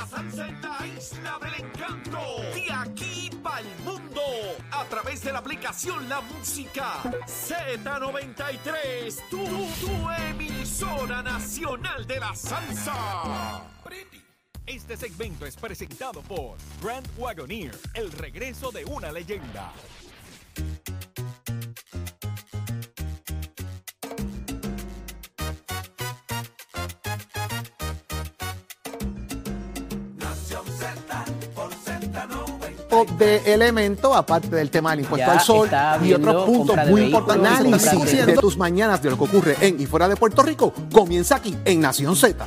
la salsa en la isla del encanto. De aquí para el mundo. A través de la aplicación La Música. Z93. Tu, tu emisora nacional de la salsa. Este segmento es presentado por Grand Wagoneer. El regreso de una leyenda. De elemento, aparte del tema del impuesto Ya al sol y otros puntos muy importantes. Análisis de tus mañanas de lo que ocurre en y fuera de Puerto Rico comienza aquí en Nación Z.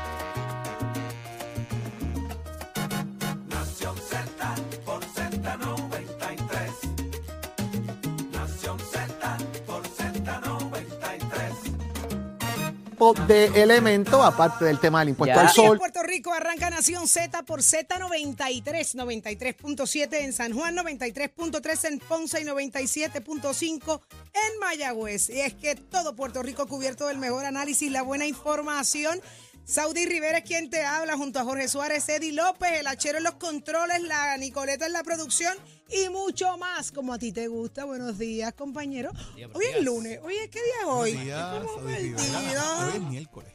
de elemento, aparte del tema del impuesto Ya. al sol. Puerto Rico arranca Nación Z por Z93, 93.7 en San Juan, 93.3 en Ponce y 97.5 en Mayagüez. Y es que todo Puerto Rico cubierto del mejor análisis, la buena información. Saudi Rivera es quien te habla junto a Jorge Suárez, Eddie López, el Achero en los controles, la Nicoleta en la producción y mucho más como a ti te gusta. Buenos días, compañero. Hoy es lunes. Hoy es qué día es hoy. Buenos días, Estamos Saudi Rivera. perdidos. Hoy es miércoles.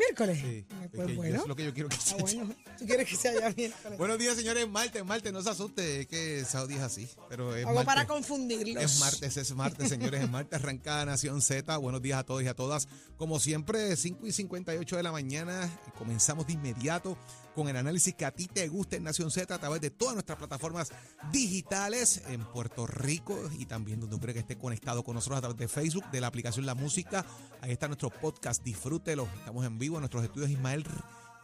Miércoles. Sí, Ah, es Pues que bueno. Es lo que yo quiero que Ah, sea. bueno. ¿Tú quieres que sea ya miércoles? Buenos días, señores. Martes, martes, no se asuste, es que Saudi es así. Pero es Hago martes. para confundirlos. Es martes, es martes, señores. Es martes, arrancada Nación Z. Buenos días a todos y a todas. Como siempre, 5 y 58 de la mañana. Comenzamos de inmediato con el análisis que a ti te gusta en Nación Z a través de todas nuestras plataformas digitales en Puerto Rico y también donde que esté conectado con nosotros a través de Facebook, de la aplicación La Música. Ahí está nuestro podcast. Disfrútelo. Estamos en vivo en nuestros estudios Ismael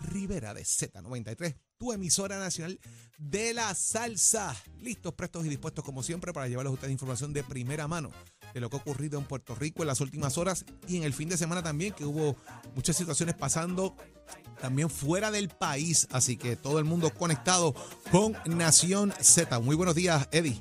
Rivera de Z93, tu emisora nacional de la salsa. Listos, prestos y dispuestos como siempre para llevarles a ustedes información de primera mano de lo que ha ocurrido en Puerto Rico en las últimas horas y en el fin de semana también, que hubo muchas situaciones pasando también fuera del país. Así que todo el mundo conectado con Nación Z. Muy buenos días, Eddie.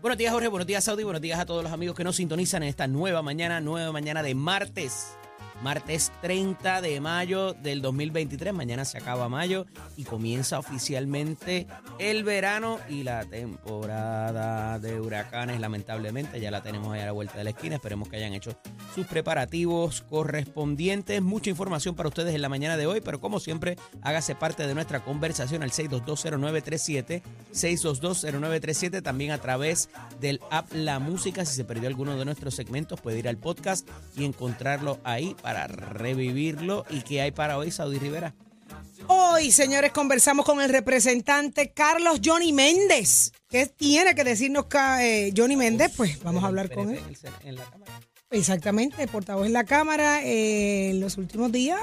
Buenos días, Jorge. Buenos días, Saudi. Buenos días a todos los amigos que nos sintonizan en esta nueva mañana, nueva mañana de martes. Martes 30 de mayo del 2023. Mañana se acaba mayo y comienza oficialmente el verano y la temporada de huracanes. Lamentablemente ya la tenemos ahí a la vuelta de la esquina. Esperemos que hayan hecho sus preparativos correspondientes. Mucha información para ustedes en la mañana de hoy, pero como siempre, hágase parte de nuestra conversación al 6220937, 6220937, también a través del app La Música. Si se perdió alguno de nuestros segmentos, puede ir al podcast y encontrarlo ahí para revivirlo. ¿Y qué hay para hoy, Saudi Rivera? Hoy, señores, conversamos con el representante Carlos Johnny Méndez. ¿Qué tiene que decirnos eh, Johnny Méndez? Pues vamos a hablar con él. En la cámara. Exactamente, portavoz en la Cámara. eh, en los últimos días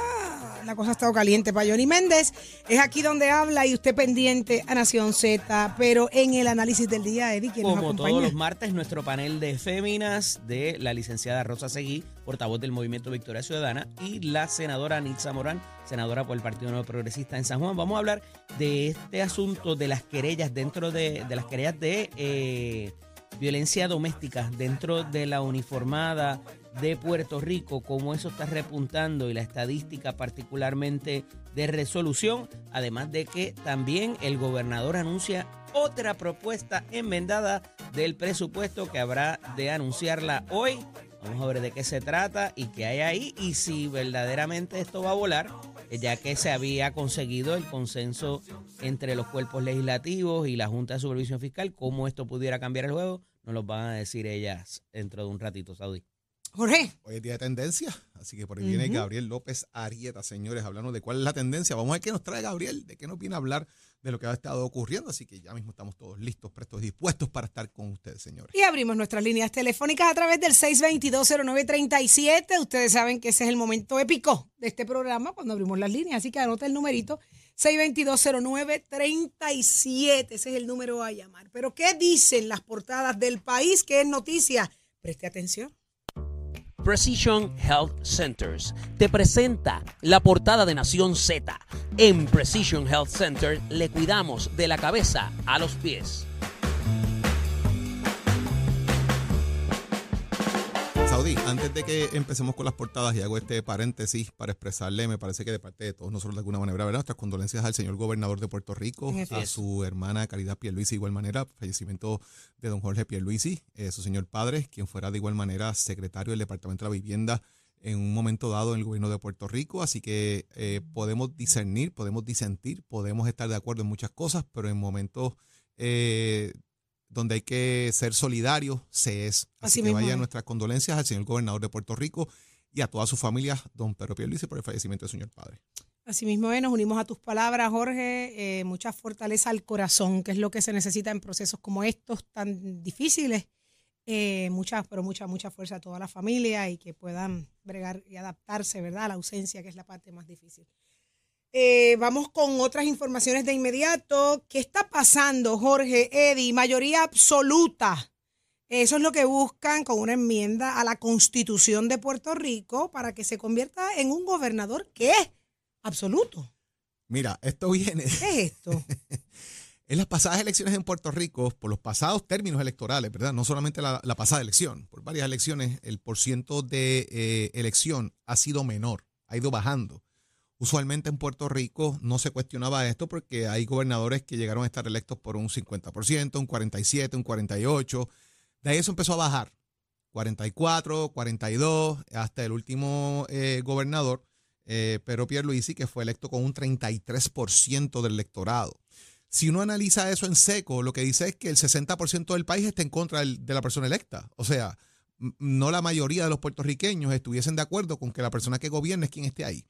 la cosa ha estado caliente para Johnny Méndez. Es aquí donde habla y usted pendiente a Nación Z, pero en el análisis del día, Eddie, ¿quién nos Como acompaña? todos los martes, nuestro panel de féminas de la licenciada Rosa Seguí, portavoz del Movimiento Victoria Ciudadana, y la senadora Nitza Morán, senadora por el Partido Nuevo Progresista en San Juan. Vamos a hablar de este asunto de las querellas dentro de, de las querellas de eh, violencia doméstica dentro de la uniformada de Puerto Rico, cómo eso está repuntando y la estadística particularmente de resolución, además de que también el gobernador anuncia otra propuesta enmendada del presupuesto que habrá de anunciarla hoy. Vamos a ver de qué se trata y qué hay ahí y si verdaderamente esto va a volar, ya que se había conseguido el consenso entre los cuerpos legislativos y la Junta de Supervisión Fiscal, cómo esto pudiera cambiar el juego, nos lo van a decir ellas dentro de un ratito, Saudi. Jorge, Hoy es día de tendencia, así que por ahí viene. Gabriel López Arieta, señores, hablando de cuál es la tendencia. Vamos a ver qué nos trae Gabriel, de qué nos viene a hablar de lo que ha estado ocurriendo. Así que ya mismo estamos todos listos, prestos y dispuestos para estar con ustedes, señores. y abrimos nuestras líneas telefónicas a través del 6220937. Ustedes saben que ese es el momento épico de este programa cuando abrimos las líneas, así que anota el numerito 6220937. Ese es el número a llamar. Pero ¿qué dicen las portadas del país? ¿Qué es noticia? Preste atención. Precision Health Centers te presenta la portada de Nación Z. En Precision Health Center le cuidamos de la cabeza a los pies. Saudi, antes de que empecemos con las portadas y hago este paréntesis para expresarle, me parece que de parte de todos nosotros de alguna manera, ¿verdad? Nuestras condolencias al señor gobernador de Puerto Rico, a su hermana Caridad Pierluisi, de igual manera, fallecimiento de don Jorge Pierluisi, eh, su señor padre, quien fuera de igual manera secretario del Departamento de la Vivienda en un momento dado en el gobierno de Puerto Rico, así que eh, podemos discernir, podemos disentir, podemos estar de acuerdo en muchas cosas, pero en momentos eh, donde hay que ser solidarios, se es. Así, que vayan nuestras condolencias al señor gobernador de Puerto Rico y a toda su familia, don Pedro Pierluisi, por el fallecimiento del señor padre. Asimismo, nos unimos a tus palabras, Jorge. Eh, mucha fortaleza al corazón, que es lo que se necesita en procesos como estos tan difíciles. Eh, mucha, pero mucha, mucha fuerza a toda la familia y que puedan bregar y adaptarse, ¿verdad? A la ausencia, que es la parte más difícil. Eh, vamos con otras informaciones de inmediato. ¿Qué está pasando, Jorge, Eddie? Mayoría absoluta. Eso es lo que buscan con una enmienda a la Constitución de Puerto Rico para que se convierta en un gobernador que es absoluto. Mira, esto viene. ¿Qué es esto? en las pasadas elecciones en Puerto Rico, por los pasados términos electorales, ¿verdad? No solamente la, pasada elección, por varias elecciones, el porciento de eh, elección ha sido menor, ha ido bajando. Usualmente en Puerto Rico no se cuestionaba esto porque hay gobernadores que llegaron a estar electos por un 50%, un 47%, un 48%. De ahí eso empezó a bajar. 44, 42, hasta el último eh, gobernador, eh, Pedro Pierluisi, que fue electo con un 33% del electorado. Si uno analiza eso en seco, lo que dice es que el 60% del país está en contra de la persona electa. O sea, no la mayoría de los puertorriqueños estuviesen de acuerdo con que la persona que gobierna es quien esté ahí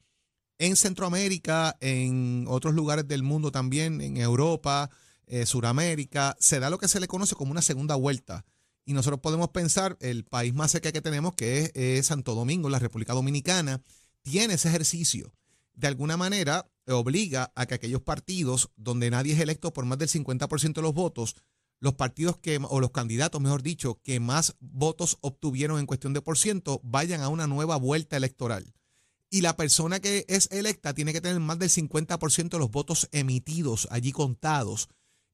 en Centroamérica, en otros lugares del mundo también, en Europa, eh, Suramérica, se da lo que se le conoce como una segunda vuelta. Y nosotros podemos pensar, el país más cerca que tenemos, que es, Santo Domingo, la República Dominicana, tiene ese ejercicio. De alguna manera, obliga a que aquellos partidos donde nadie es electo por más del 50% de los votos, los partidos que, o los candidatos, mejor dicho, que más votos obtuvieron en cuestión de por ciento, vayan a una nueva vuelta electoral y la persona que es electa tiene que tener más del 50% de los votos emitidos allí contados.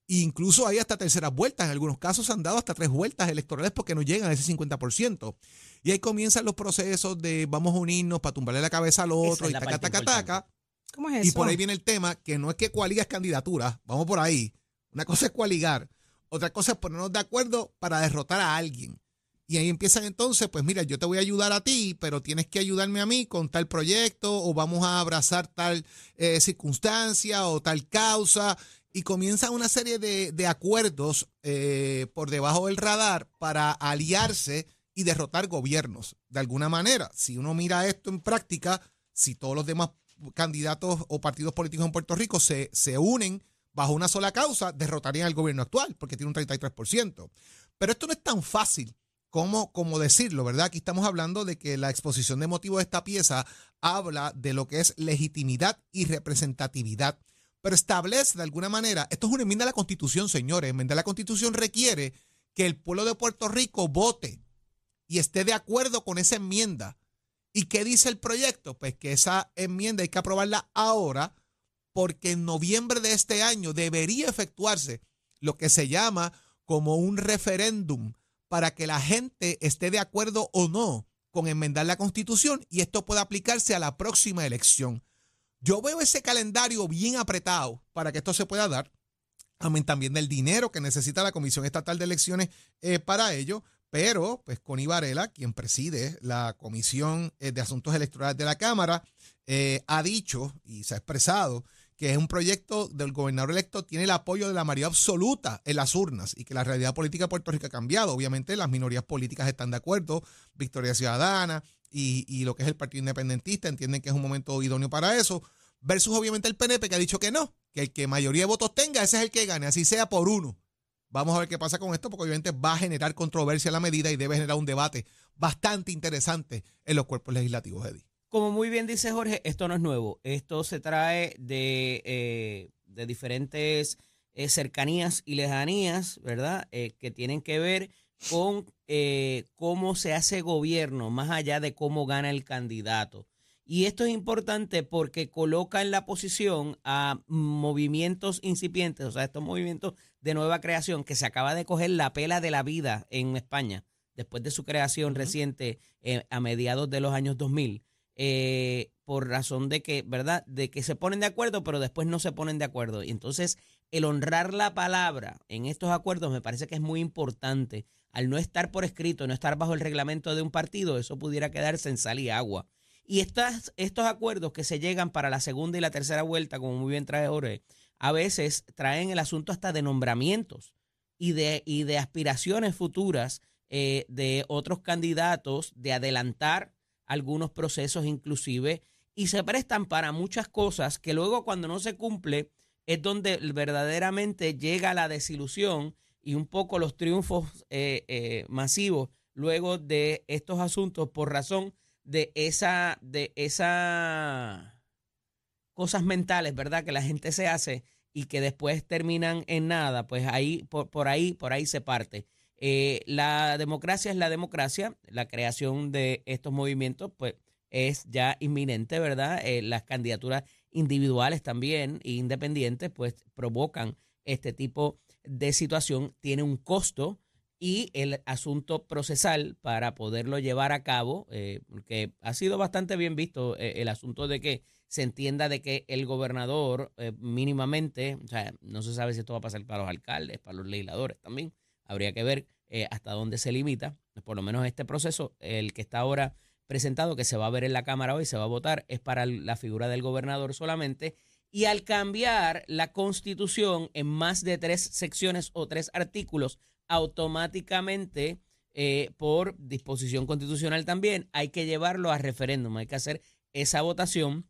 incluso hay hasta terceras vueltas. En algunos casos han dado hasta tres vueltas electorales porque no llegan a ese 50%. Y ahí comienzan los procesos de vamos a unirnos para tumbarle la cabeza al otro y taca, taca, taca. ¿Cómo es eso? Y por ahí viene el tema que no es que coaligas candidaturas. Vamos por ahí. Una cosa es coaligar. Otra cosa es ponernos de acuerdo para derrotar a alguien. Y ahí empiezan entonces, pues mira, yo te voy a ayudar a ti, pero tienes que ayudarme a mí con tal proyecto o vamos a abrazar tal eh, circunstancia o tal causa. Y comienza una serie de, acuerdos eh, por debajo del radar para aliarse y derrotar gobiernos. De alguna manera, si uno mira esto en práctica, si todos los demás candidatos o partidos políticos en Puerto Rico se, se unen bajo una sola causa, derrotarían al gobierno actual, porque tiene un 33%. Pero esto no es tan fácil cómo, decirlo, ¿verdad? Aquí estamos hablando de que la exposición de motivos de esta pieza habla de lo que es legitimidad y representatividad, pero establece de alguna manera, esto es una enmienda a la Constitución, señores, enmienda a la Constitución requiere que el pueblo de Puerto Rico vote y esté de acuerdo con esa enmienda. ¿Y qué dice el proyecto? Pues que esa enmienda hay que aprobarla ahora porque en noviembre de este año debería efectuarse lo que se llama como un referéndum para que la gente esté de acuerdo o no con enmendar la constitución y esto pueda aplicarse a la próxima elección. Yo veo ese calendario bien apretado para que esto se pueda dar. Amén también del dinero que necesita la Comisión Estatal de Elecciones eh, para ello. Pero, pues, Connie Varela, quien preside la Comisión eh, de Asuntos Electorales de la Cámara, eh, ha dicho y se ha expresado que es un proyecto del gobernador electo, tiene el apoyo de la mayoría absoluta en las urnas y que la realidad política de Puerto Rico ha cambiado. Obviamente las minorías políticas están de acuerdo, Victoria Ciudadana y, lo que es el Partido Independentista entienden que es un momento idóneo para eso, versus obviamente el PNP que ha dicho que no, que el que mayoría de votos tenga, ese es el que gane, así sea por uno. Vamos a ver qué pasa con esto, porque obviamente va a generar controversia la medida y debe generar un debate bastante interesante en los cuerpos legislativos, Eddie. Como muy bien dice Jorge, esto no es nuevo. Esto se trae de, eh, de diferentes eh, cercanías y lejanías, ¿verdad? Eh, que tienen que ver con eh, cómo se hace gobierno, más allá de cómo gana el candidato. Y esto es importante porque coloca en la posición a movimientos incipientes, o sea, estos movimientos de nueva creación que se acaba de coger la pela de la vida en España después de su creación reciente a mediados de los años 2000, eh, por razón de que, ¿verdad? De que se ponen de acuerdo, pero después no se ponen de acuerdo. Y entonces, el honrar la palabra en estos acuerdos me parece que es muy importante. Al no estar por escrito, no estar bajo el reglamento de un partido, eso pudiera quedarse en sal y agua. Y estas, estos acuerdos que se llegan para la segunda y la tercera vuelta, como muy bien trae Ore, a veces traen el asunto hasta de nombramientos y de, y de aspiraciones futuras eh, de otros candidatos, de adelantar algunos procesos inclusive, y se prestan para muchas cosas que luego cuando no se cumple es donde verdaderamente llega la desilusión y un poco los triunfos eh, eh, masivos luego de estos asuntos por razón de esa, de esa cosas mentales, ¿verdad? Que la gente se hace y que después terminan en nada, pues ahí, por, por ahí, por ahí se parte. Eh, la democracia es la democracia, la creación de estos movimientos, pues es ya inminente, ¿verdad? Eh, las candidaturas individuales también e independientes, pues provocan este tipo de situación, tiene un costo y el asunto procesal para poderlo llevar a cabo, eh, porque ha sido bastante bien visto eh, el asunto de que se entienda de que el gobernador eh, mínimamente, o sea, no se sabe si esto va a pasar para los alcaldes, para los legisladores también, habría que ver hasta dónde se limita, por lo menos este proceso, el que está ahora presentado, que se va a ver en la Cámara hoy, se va a votar, es para la figura del gobernador solamente, y al cambiar la constitución en más de tres secciones o tres artículos, automáticamente, eh, por disposición constitucional también, hay que llevarlo a referéndum, hay que hacer esa votación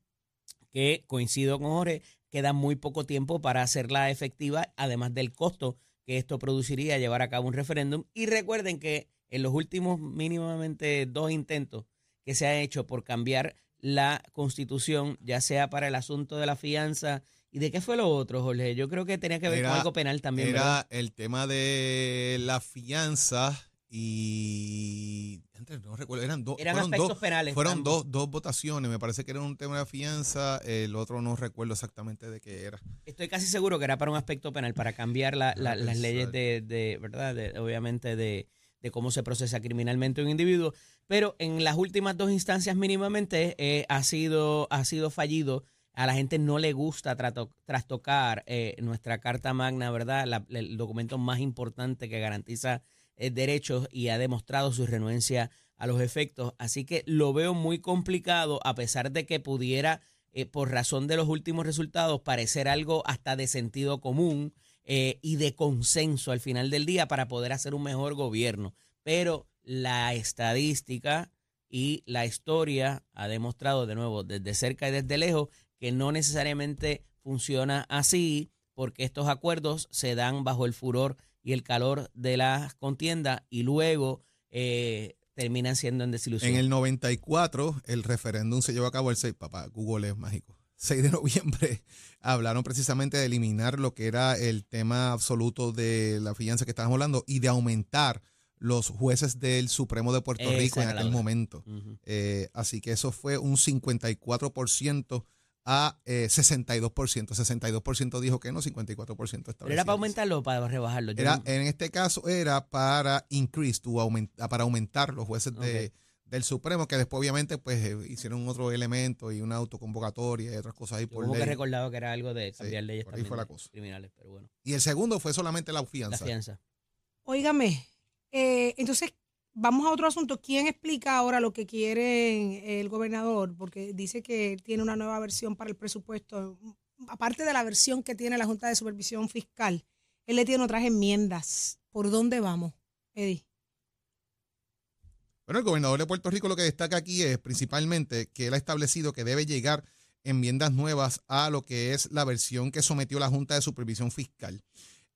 que coincido con Jorge, queda muy poco tiempo para hacerla efectiva, además del costo que esto produciría llevar a cabo un referéndum. Y recuerden que en los últimos mínimamente dos intentos que se ha hecho por cambiar la constitución, ya sea para el asunto de la fianza ¿Y de qué fue lo otro, Jorge? Yo creo que tenía que ver con algo penal también. Era el tema de la fianza y eran, eran aspectos dos, penales. Fueron dos, dos votaciones, me parece que era un tema de fianza, el otro no recuerdo exactamente de qué era. Estoy casi seguro que era para un aspecto penal, para cambiar la, las leyes de, de ¿verdad? De, obviamente de, de, cómo se procesa criminalmente un individuo, pero en las últimas dos instancias mínimamente eh, ha, sido, ha sido fallido a la gente no le gusta trastocar eh, nuestra Carta Magna, ¿verdad? el documento más importante que garantiza eh, derechos y ha demostrado su renuencia a los efectos. Así que lo veo muy complicado, a pesar de que pudiera, eh, por razón de los últimos resultados, parecer algo hasta de sentido común y de consenso al final del día para poder hacer un mejor gobierno. Pero la estadística y la historia ha demostrado de nuevo desde cerca y desde lejos que no necesariamente funciona así, porque estos acuerdos se dan bajo el furor y el calor de la contienda y luego eh, terminan siendo en desilusión. En el 94, el referéndum se llevó a cabo el 6, papá, Google es mágico. 6 de noviembre hablaron precisamente de eliminar lo que era el tema absoluto de la fianza que estábamos hablando y de aumentar los jueces del Supremo de Puerto Rico en aquel momento. Eh, así que eso fue un 54% a eh, 62%. 62% dijo que no, 54% establecido. era para aumentarlo o para rebajarlo? Era, en este caso era para increase, para aumentar los jueces de, del Supremo, que después obviamente pues eh, hicieron otro elemento y una autoconvocatoria y otras cosas ahí por Como ley. que recordado que era algo de cambiar leyes criminales, pero bueno. Y el segundo fue solamente la fianza. La fianza. Óigame, eh, entonces Vamos a otro asunto. ¿Quién explica ahora lo que quiere el gobernador? Porque dice que tiene una nueva versión para el presupuesto. Aparte de la versión que tiene la Junta de Supervisión Fiscal, él le tiene otras enmiendas. ¿Por dónde vamos, Eddie? Bueno, el gobernador de Puerto Rico lo que destaca aquí es principalmente que él ha establecido que debe llegar enmiendas nuevas a lo que es la versión que sometió la Junta de Supervisión Fiscal.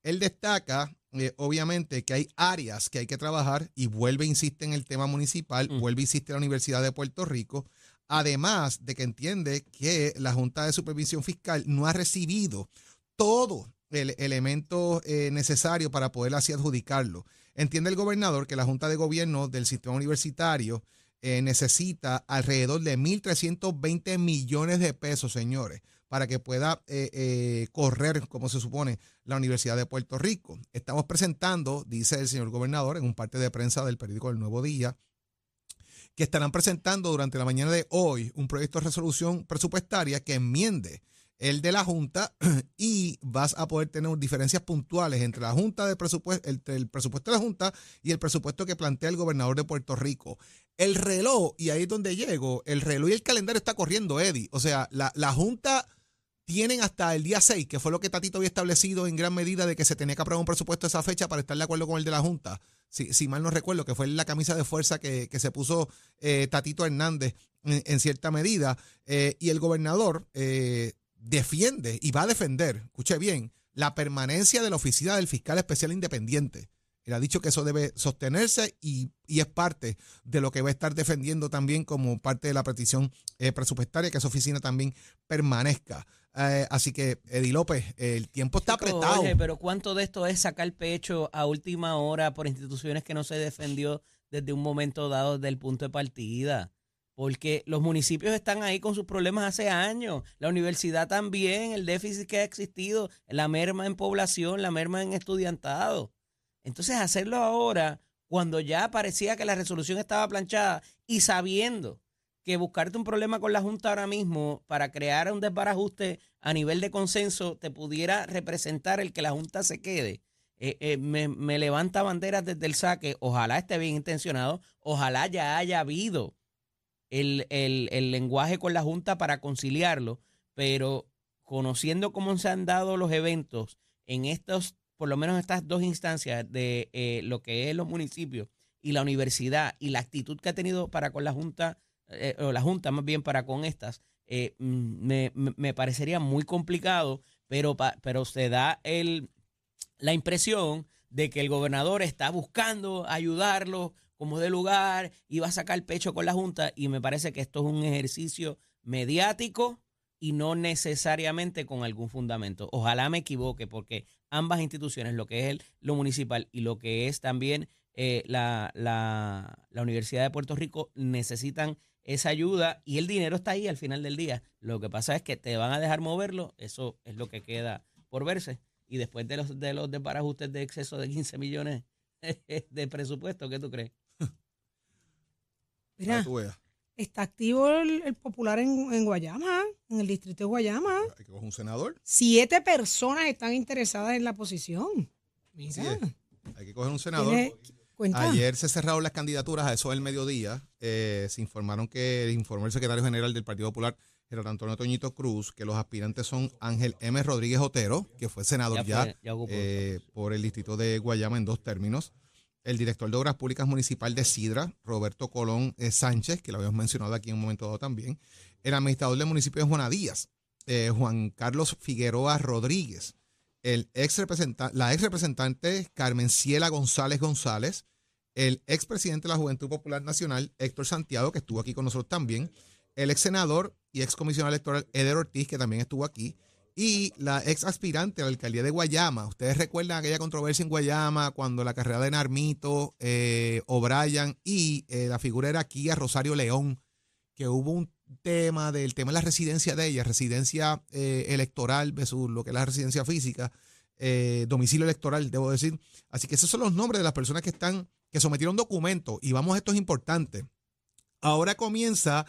Él destaca, eh, obviamente, que hay áreas que hay que trabajar y vuelve, insiste en el tema municipal, mm. vuelve, insiste en la Universidad de Puerto Rico, además de que entiende que la Junta de Supervisión Fiscal no ha recibido todo el elemento eh, necesario para poder así adjudicarlo. Entiende el gobernador que la Junta de Gobierno del Sistema Universitario eh, necesita alrededor de 1.320 millones de pesos, señores, para que pueda eh, eh, correr, como se supone, la Universidad de Puerto Rico. Estamos presentando, dice el señor gobernador, en un parte de prensa del periódico El Nuevo Día, que estarán presentando durante la mañana de hoy un proyecto de resolución presupuestaria que enmiende el de la Junta y vas a poder tener diferencias puntuales entre la Junta de presupuesto, entre el presupuesto de la Junta y el presupuesto que plantea el gobernador de Puerto Rico. El reloj, y ahí es donde llego, el reloj y el calendario está corriendo, Eddie. O sea, la, la Junta tienen hasta el día 6, que fue lo que Tatito había establecido en gran medida de que se tenía que aprobar un presupuesto a esa fecha para estar de acuerdo con el de la Junta. Si, si mal no recuerdo, que fue la camisa de fuerza que, que se puso eh, Tatito Hernández en, cierta medida. Eh, y el gobernador eh, defiende y va a defender, escuche bien, la permanencia de la oficina del fiscal especial independiente. Él ha dicho que eso debe sostenerse y, es parte de lo que va a estar defendiendo también como parte de la petición eh, presupuestaria, que esa oficina también permanezca. Eh, así que, Eddie López, el tiempo está apretado. Oye, pero ¿cuánto de esto es sacar pecho a última hora por instituciones que no se defendió desde un momento dado desde el punto de partida? Porque los municipios están ahí con sus problemas hace años, la universidad también, el déficit que ha existido, la merma en población, la merma en estudiantado. Entonces hacerlo ahora, cuando ya parecía que la resolución estaba planchada y sabiendo que buscarte un problema con la Junta ahora mismo para crear un desbarajuste a nivel de consenso te pudiera representar el que la Junta se quede. Eh, eh, me, me, levanta banderas desde el saque. Ojalá esté bien intencionado. Ojalá ya haya habido el, el, el lenguaje con la Junta para conciliarlo. Pero conociendo cómo se han dado los eventos en estos por lo menos estas dos instancias de eh, lo que es los municipios y la universidad y la actitud que ha tenido para con la Junta, eh, o la Junta más bien para con estas, eh, mm, me, parecería muy complicado, pero, pero se da el, la impresión de que el gobernador está buscando ayudarlo como de lugar y va a sacar pecho con la Junta y me parece que esto es un ejercicio mediático y no necesariamente con algún fundamento. Ojalá me equivoque porque ambas instituciones, lo que es lo municipal y lo que es también eh, la, la, la, Universidad de Puerto Rico, necesitan esa ayuda y el dinero está ahí al final del día. Lo que pasa es que te van a dejar moverlo, eso es lo que queda por verse. Y después de los, de los desbarajustes de exceso de 15 millones de presupuesto, ¿qué tú crees? Mira, está activo el, popular en, Guayama, en el distrito de Guayama. Hay que coger un senador. Siete personas están interesadas en la posición. Mira. hay que coger un senador. Ayer se cerraron las candidaturas a eso del mediodía. Eh, se informaron que informó el secretario general del Partido Popular, Gerardo Antonio Toñito Cruz, que los aspirantes son Ángel M. Rodríguez Otero, que fue senador ya, eh, por el distrito de Guayama en dos términos. El director de Obras Públicas Municipal de Sidra, Roberto Colón eh, Sánchez, que lo habíamos mencionado aquí en un momento dado también, el administrador del municipio de Juana Díaz, eh, Juan Carlos Figueroa Rodríguez, el ex la ex representante Carmen Ciela González González, el ex presidente de la Juventud Popular Nacional, Héctor Santiago, que estuvo aquí con nosotros también, el ex senador y ex comisionado electoral Eder Ortiz, que también estuvo aquí, y la ex aspirante a la alcaldía de Guayama. Ustedes recuerdan aquella controversia en Guayama cuando la carrera de Narmito, eh, O'Brien y eh, la figura era Kia Rosario León, que hubo un tema del tema de la residencia de ella, residencia eh, electoral versus lo que es la residencia física, domicilio electoral, debo decir. Así que esos son los nombres de las personas que están, que sometieron documentos. Y vamos, esto es importante. Ahora comienza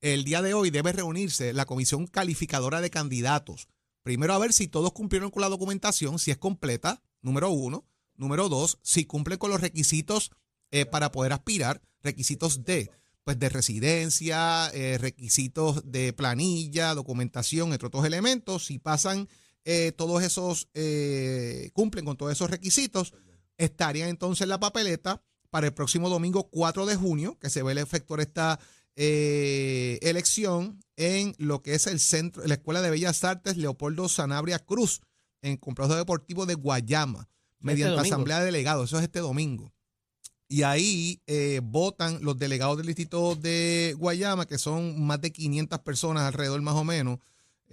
el día de hoy, debe reunirse la comisión calificadora de candidatos Primero a ver si todos cumplieron con la documentación, si es completa, número uno. Número dos, si cumplen con los requisitos eh, para poder aspirar, requisitos de, pues de residencia, eh, requisitos de planilla, documentación, entre otros elementos. Si pasan eh, todos esos, cumplen con todos esos requisitos, estarían entonces en la papeleta para el próximo domingo 4 de junio, que se ve el efectuar esta eh, elección en lo que es el centro, la Escuela de Bellas Artes Leopoldo Sanabria Cruz, en Complejo Deportivo de Guayama, este mediante asamblea de delegados. Eso es este domingo. Y ahí eh, votan los delegados del distrito de Guayama, que son más de 500 personas alrededor más o menos,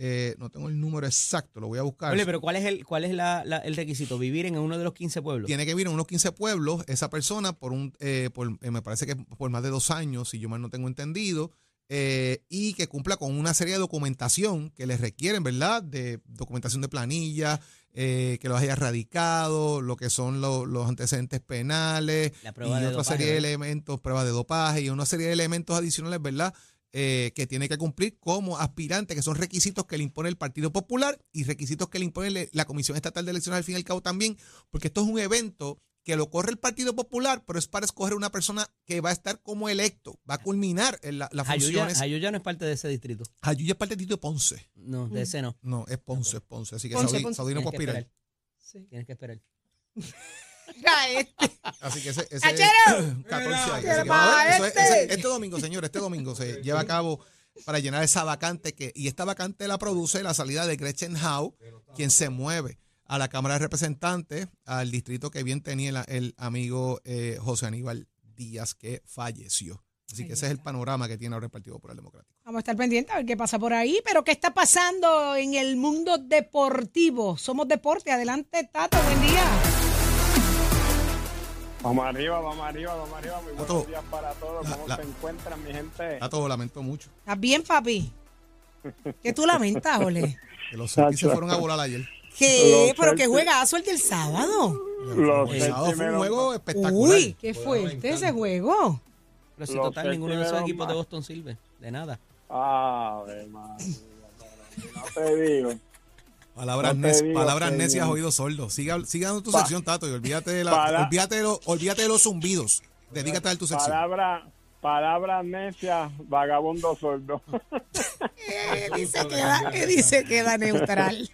Eh, no tengo el número exacto, lo voy a buscar. Ole, pero ¿cuál es el cuál es la- la- el requisito? ¿Vivir en uno de los 15 pueblos? Tiene que vivir en unos 15 pueblos esa persona por un, eh, por, eh, me parece que por más de dos años, si yo mal no tengo entendido, eh, y que cumpla con una serie de documentación que les requieren, ¿verdad? De documentación de planilla, eh, que los haya radicado, lo que son lo- los antecedentes penales y otra dopaje, serie de elementos, pruebas de dopaje y una serie de elementos adicionales, ¿verdad? Eh, que tiene que cumplir como aspirante, que son requisitos que le impone el Partido Popular y requisitos que le impone le- la Comisión Estatal de Elecciones al fin y al cabo también, porque esto es un evento que lo corre el Partido Popular, pero es para escoger una persona que va a estar como electo, va a culminar en la- las funciones. Jayuya no es parte de ese distrito. Jayuya es parte del distrito de Ponce. No, de ese no. No, es Ponce, es Ponce. Así que Ponce, Saudi, Ponce. Saudi no puede aspirar. Sí. Tienes que esperar. Este. Así que ese, ese ¡Achero! 14 ahí. ¿Qué Así le que vamos a ver, pasa a eso es- este? ese- este domingo, señor, este domingo se lleva a cabo para llenar esa vacante que y esta vacante la produce la salida de Gretchen Howe, quien se mueve a la Cámara de Representantes, al distrito que bien tenía el, el amigo eh, José Aníbal Díaz, que falleció. Así que ese es el panorama que tiene ahora el Partido Popular Democrático. Vamos a estar pendientes a ver qué pasa por ahí. Pero ¿qué está pasando en el mundo deportivo? Somos deporte. Adelante, Tato. Buen día. Vamos arriba, vamos arriba, vamos arriba. Muy buenos días para todos. la- ¿Cómo la- se encuentran, mi gente? A todo lamento mucho. ¿Estás bien, papi? ¿Qué tú lamentas, Ole? Que los Celtics se fueron a volar ayer. ¿Qué? Los ¿Pero qué juegazo el del sábado? Los El sábado fue un juego espectacular. Uy, qué fuerte ese juego. Pero si Los total ninguno de esos equipos de. Boston sirve. De nada. Ave María, no te digo. Palabras, No nec- palabras necias, oídos sordos. Siga, siga dando tu Pa- sección, Tato, y olvídate de, la, olvídate, de los, olvídate de los zumbidos. Dedícate a tu sección. Palabra, palabras necias, vagabundo sordo. Eh, dice queda, eh, dice queda neutral.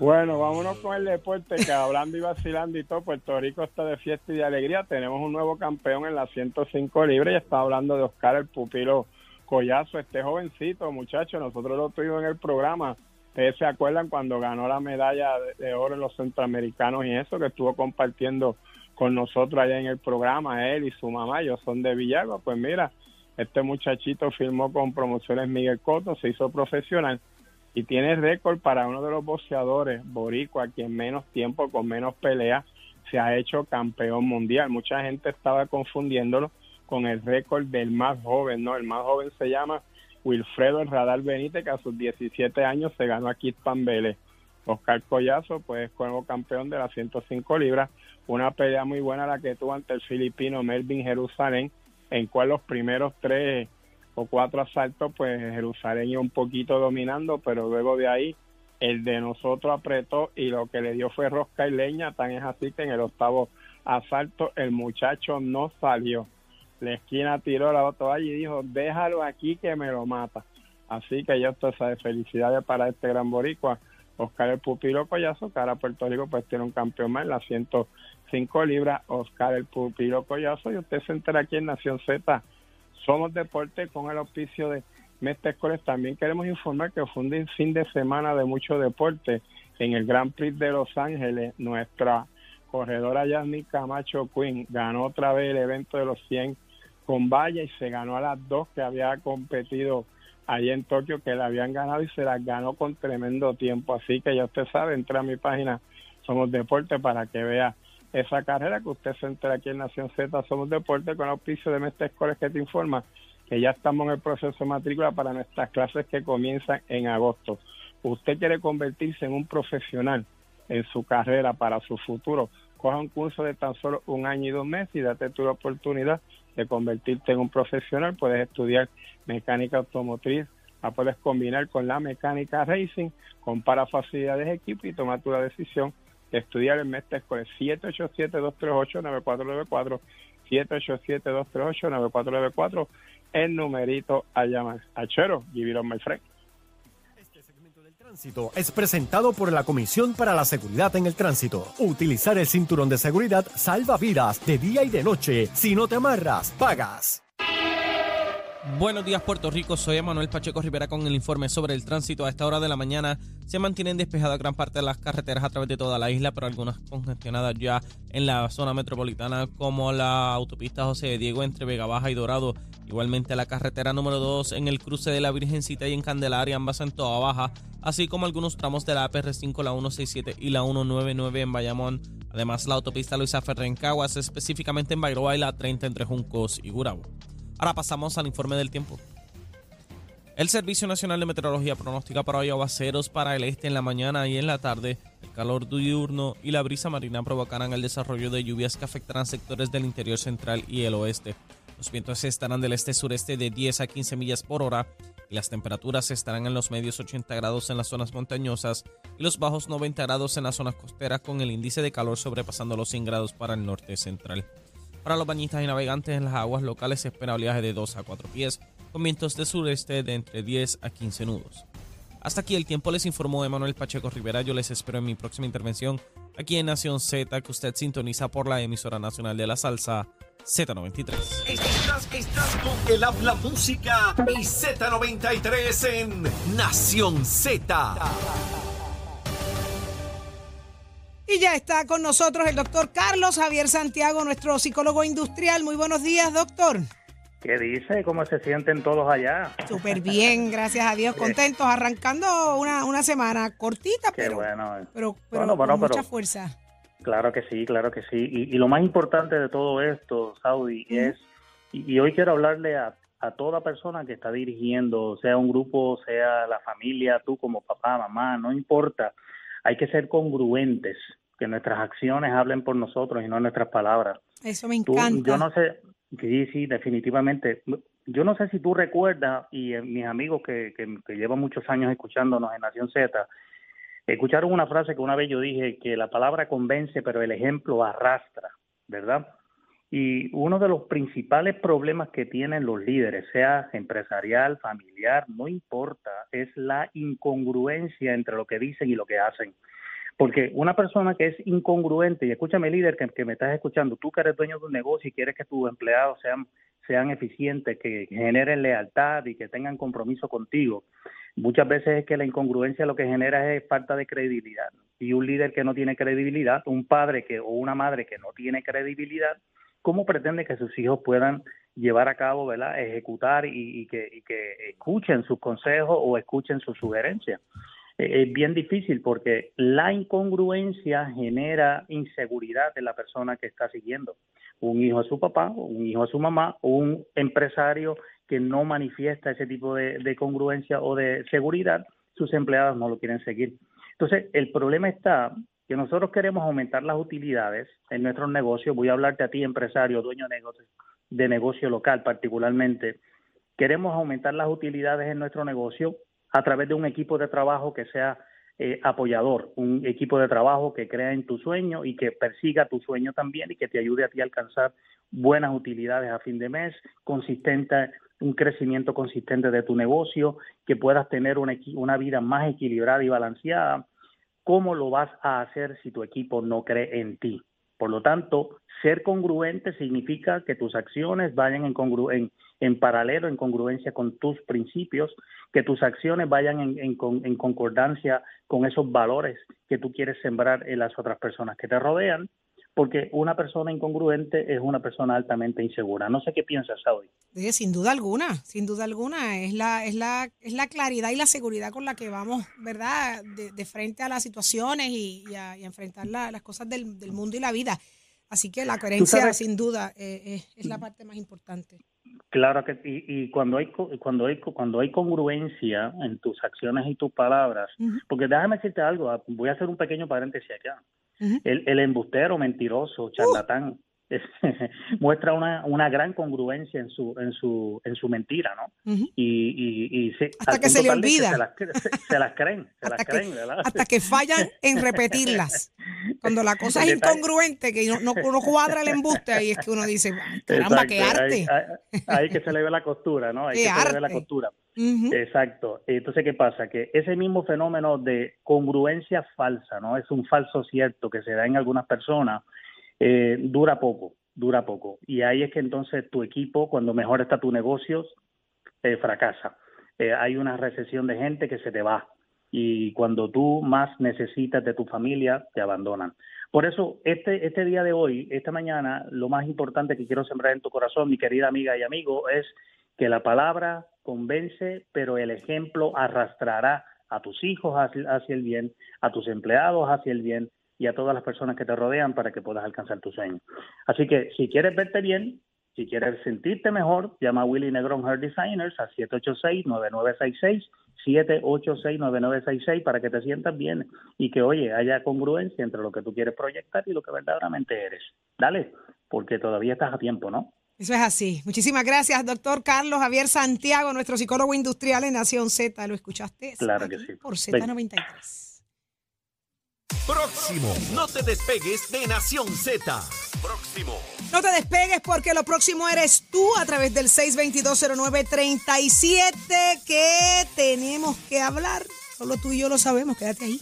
Bueno, vámonos con el deporte, que hablando y vacilando y todo, Puerto Rico está de fiesta y de alegría. Tenemos un nuevo campeón en la 105 libre y está hablando de Oscar el Pupilo Collazo, este jovencito, muchacho, nosotros lo tuvimos en el programa. Ustedes se acuerdan cuando ganó la medalla de, oro en los centroamericanos y eso, que estuvo compartiendo con nosotros allá en el programa, él y su mamá, ellos son de Villagua. Pues mira, este muchachito firmó con Promociones Miguel Coto, se hizo profesional y tiene récord para uno de los boxeadores boricua que en menos tiempo, con menos peleas, se ha hecho campeón mundial. Mucha gente estaba confundiéndolo con el récord del más joven, ¿no? El más joven se llama Wilfredo El Radar Benítez, que a sus 17 años se ganó a Kit Pambele. Oscar Collazo, pues, nuevo campeón de las 105 libras. Una pelea muy buena la que tuvo ante el filipino Melvin Jerusalén, en cual los primeros tres o cuatro asaltos, pues Jerusalén iba un poquito dominando, pero luego de ahí el de nosotros apretó y lo que le dio fue rosca y leña, tan es así que en el octavo asalto el muchacho no salió. La esquina tiró la toalla y dijo, déjalo aquí que me lo mata. Así que ya usted sabe, felicidades para este gran boricua, Oscar el Pupilo Collazo, ahora Puerto Rico pues tiene un campeón más en las 105 libras, Oscar el Pupilo Collazo, y usted se entera aquí en Nación Z, somos deporte con el auspicio de Mestre Escoles. También queremos informar que fue un fin de semana de mucho deporte en el Grand Prix de Los Ángeles. Nuestra corredora Yasmin Camacho Quinn ganó otra vez el evento de los 100 con valla y se ganó a las dos que había competido allí en Tokio que la habían ganado y se las ganó con tremendo tiempo. Así que ya usted sabe, entra a mi página Somos Deporte para que vea esa carrera que usted se entera aquí en Nación Z. Somos Deporte con auspicio de Mestre Escoles que te informa que ya estamos en el proceso de matrícula para nuestras clases que comienzan en agosto. Usted quiere convertirse en un profesional en su carrera para su futuro. Coja un curso de tan solo un año y dos meses y date tu oportunidad de convertirte en un profesional. Puedes estudiar mecánica automotriz, la puedes combinar con la mecánica racing, compara facilidades de equipo y toma tu decisión de estudiar el Mestre Escolar 787-238-9494, 787-238-9494, el numerito a llamar. Achero, give it on my friend. Tránsito es presentado por la Comisión para la Seguridad en el Tránsito. Utilizar el cinturón de seguridad salva vidas de día y de noche. Si no te amarras, pagas. Buenos días Puerto Rico, soy Emanuel Pacheco Rivera con el informe sobre el tránsito. A esta hora de la mañana se mantienen despejadas gran parte de las carreteras a través de toda la isla, pero algunas congestionadas ya en la zona metropolitana como la autopista José Diego entre Vega Baja y Dorado Igualmente la carretera número 2 en el cruce de la Virgencita y en Candelaria, ambas en toda baja, así como algunos tramos de la APR5, la 167 y la 199 en Bayamón. Además la autopista Luisa Ferrer en Caguas, específicamente en Bayroa y la 30 entre Juncos y Gurabo. Ahora pasamos al informe del tiempo. El Servicio Nacional de Meteorología pronostica para hoy aguaceros para el este en la mañana y en la tarde. El calor diurno y la brisa marina provocarán el desarrollo de lluvias que afectarán sectores del interior central y el oeste. Los vientos estarán del este-sureste de 10 a 15 millas por hora y las temperaturas estarán en los medios 80 grados en las zonas montañosas y los bajos 90 grados en las zonas costeras con el índice de calor sobrepasando los 100 grados para el norte central. Para los bañistas y navegantes en las aguas locales se espera oleaje de 2 a 4 pies con vientos de sureste de entre 10 a 15 nudos. Hasta aquí el tiempo les informó Emanuel Pacheco Rivera. Yo les espero en mi próxima intervención aquí en Nación Z, que usted sintoniza por la emisora nacional de la salsa Z93. Estás, estás con el habla música y Z93 en Nación Z. Y ya está con nosotros el doctor Carlos Javier Santiago, nuestro psicólogo industrial. Muy buenos días, doctor. ¿Qué dice? ¿Cómo se sienten todos allá? Súper bien, gracias a Dios, contentos, arrancando una, una semana cortita, Qué pero, bueno. pero, pero Bueno, bueno, con mucha pero- fuerza. Claro que sí, claro que sí. Y, y lo más importante de todo esto, Saudi, es, y, y hoy quiero hablarle a, a toda persona que está dirigiendo, sea un grupo, sea la familia, tú como papá, mamá, no importa. Hay que ser congruentes, que nuestras acciones hablen por nosotros y no nuestras palabras. Eso me Tú- encanta. yo no sé, sí, sí, definitivamente. Yo no sé si tú recuerdas, y eh, mis amigos que, que, que llevan muchos años escuchándonos en Nación Z, escucharon una frase que una vez yo dije, que la palabra convence, pero el ejemplo arrastra, ¿verdad? Y uno de los principales problemas que tienen los líderes, sea empresarial, familiar, no importa, es la incongruencia entre lo que dicen y lo que hacen. Porque una persona que es incongruente, y escúchame líder que, me estás escuchando, tú que eres dueño de un negocio y quieres que tus empleados sean, sean eficientes, que generen lealtad y que tengan compromiso contigo, muchas veces es que la incongruencia lo que genera es falta de credibilidad. Y un líder que no tiene credibilidad, un padre que o una madre que no tiene credibilidad, ¿cómo pretende que sus hijos puedan llevar a cabo, ¿verdad? ejecutar y, y que, y que escuchen sus consejos o escuchen sus sugerencias? Es bien difícil porque la incongruencia genera inseguridad en la persona que está siguiendo. Un hijo a su papá, un hijo a su mamá, un empresario que no manifiesta ese tipo de, de congruencia o de seguridad, sus empleados no lo quieren seguir. Entonces, el problema está que nosotros queremos aumentar las utilidades en nuestros negocios. Voy a hablarte a ti, empresario, dueño de negocio, de negocio local particularmente. Queremos aumentar las utilidades en nuestro negocio a través de un equipo de trabajo que sea eh, apoyador, un equipo de trabajo que crea en tu sueño y que persiga tu sueño también y que te ayude a ti a alcanzar buenas utilidades a fin de mes, consistente, un crecimiento consistente de tu negocio, que puedas tener una, una vida más equilibrada y balanceada. ¿Cómo lo vas a hacer si tu equipo no cree en ti? Por lo tanto, ser congruente significa que tus acciones vayan en, congru- en, en paralelo, en congruencia con tus principios, que tus acciones vayan en, en con- en concordancia con esos valores que tú quieres sembrar en las otras personas que te rodean, porque una persona incongruente es una persona altamente insegura. No sé qué piensas, Saudi. Sí, sin duda alguna, sin duda alguna, es la, es la, es la claridad y la seguridad con la que vamos, ¿verdad?, de, de frente a las situaciones y, y a, y a enfrentar la- las cosas del, del mundo y la vida. Así que la coherencia, sin duda, eh, es, es la parte más importante. Claro que y, y cuando hay cuando hay cuando hay congruencia en tus acciones y tus palabras, porque déjame decirte algo, ah, voy a hacer un pequeño paréntesis acá. El, el embustero, mentiroso, charlatán, es- muestra una, una gran congruencia en su en su en su mentira, ¿no? Y, y, y se, Hasta que se le olvida. se, las, se- se las creen, se Hasta las que- creen, ¿verdad? Hasta que fallan en repetirlas. Cuando la cosa es incongruente, que no, no, no cuadra el embuste, ahí es que uno dice, "Ay, caramba, qué Exacto, arte. Ahí, ahí- ahí que se le ve la costura, ¿no? Ahí Qué que se le ve la costura. Ujú. Exacto. Entonces, ¿qué pasa? Que ese mismo fenómeno de congruencia falsa, ¿no? Es un falso cierto que se da en algunas personas, eh, dura poco, dura poco. Y ahí es que entonces tu equipo, cuando mejor está tu negocio, eh, fracasa. Eh, hay una recesión de gente que se te va. y cuando tú más necesitas de tu familia, te abandonan. Por eso, este, este día de hoy, esta mañana, lo más importante que quiero sembrar en tu corazón, mi querida amiga y amigo, es que la palabra convence, pero el ejemplo arrastrará a tus hijos hacia, hacia el bien, a tus empleados hacia el bien y a todas las personas que te rodean para que puedas alcanzar tu sueño. Así que si quieres verte bien, si quieres sentirte mejor, llama a Willy Negrón Hair Designers a 786-9966, 786-9966 para que te sientas bien y que, oye, haya congruencia entre lo que tú quieres proyectar y lo que verdaderamente eres. Dale, porque todavía estás a tiempo, ¿no? Eso es así. Muchísimas gracias, doctor Carlos Javier Santiago, nuestro psicólogo industrial en Nación Z. ¿Lo escuchaste? Claro que sí. Por Z93. Próximo. No te despegues de Nación Z. Próximo. No te despegues porque lo próximo eres tú a través del 6220937 que tenemos que hablar. Solo tú y yo lo sabemos. Quédate ahí.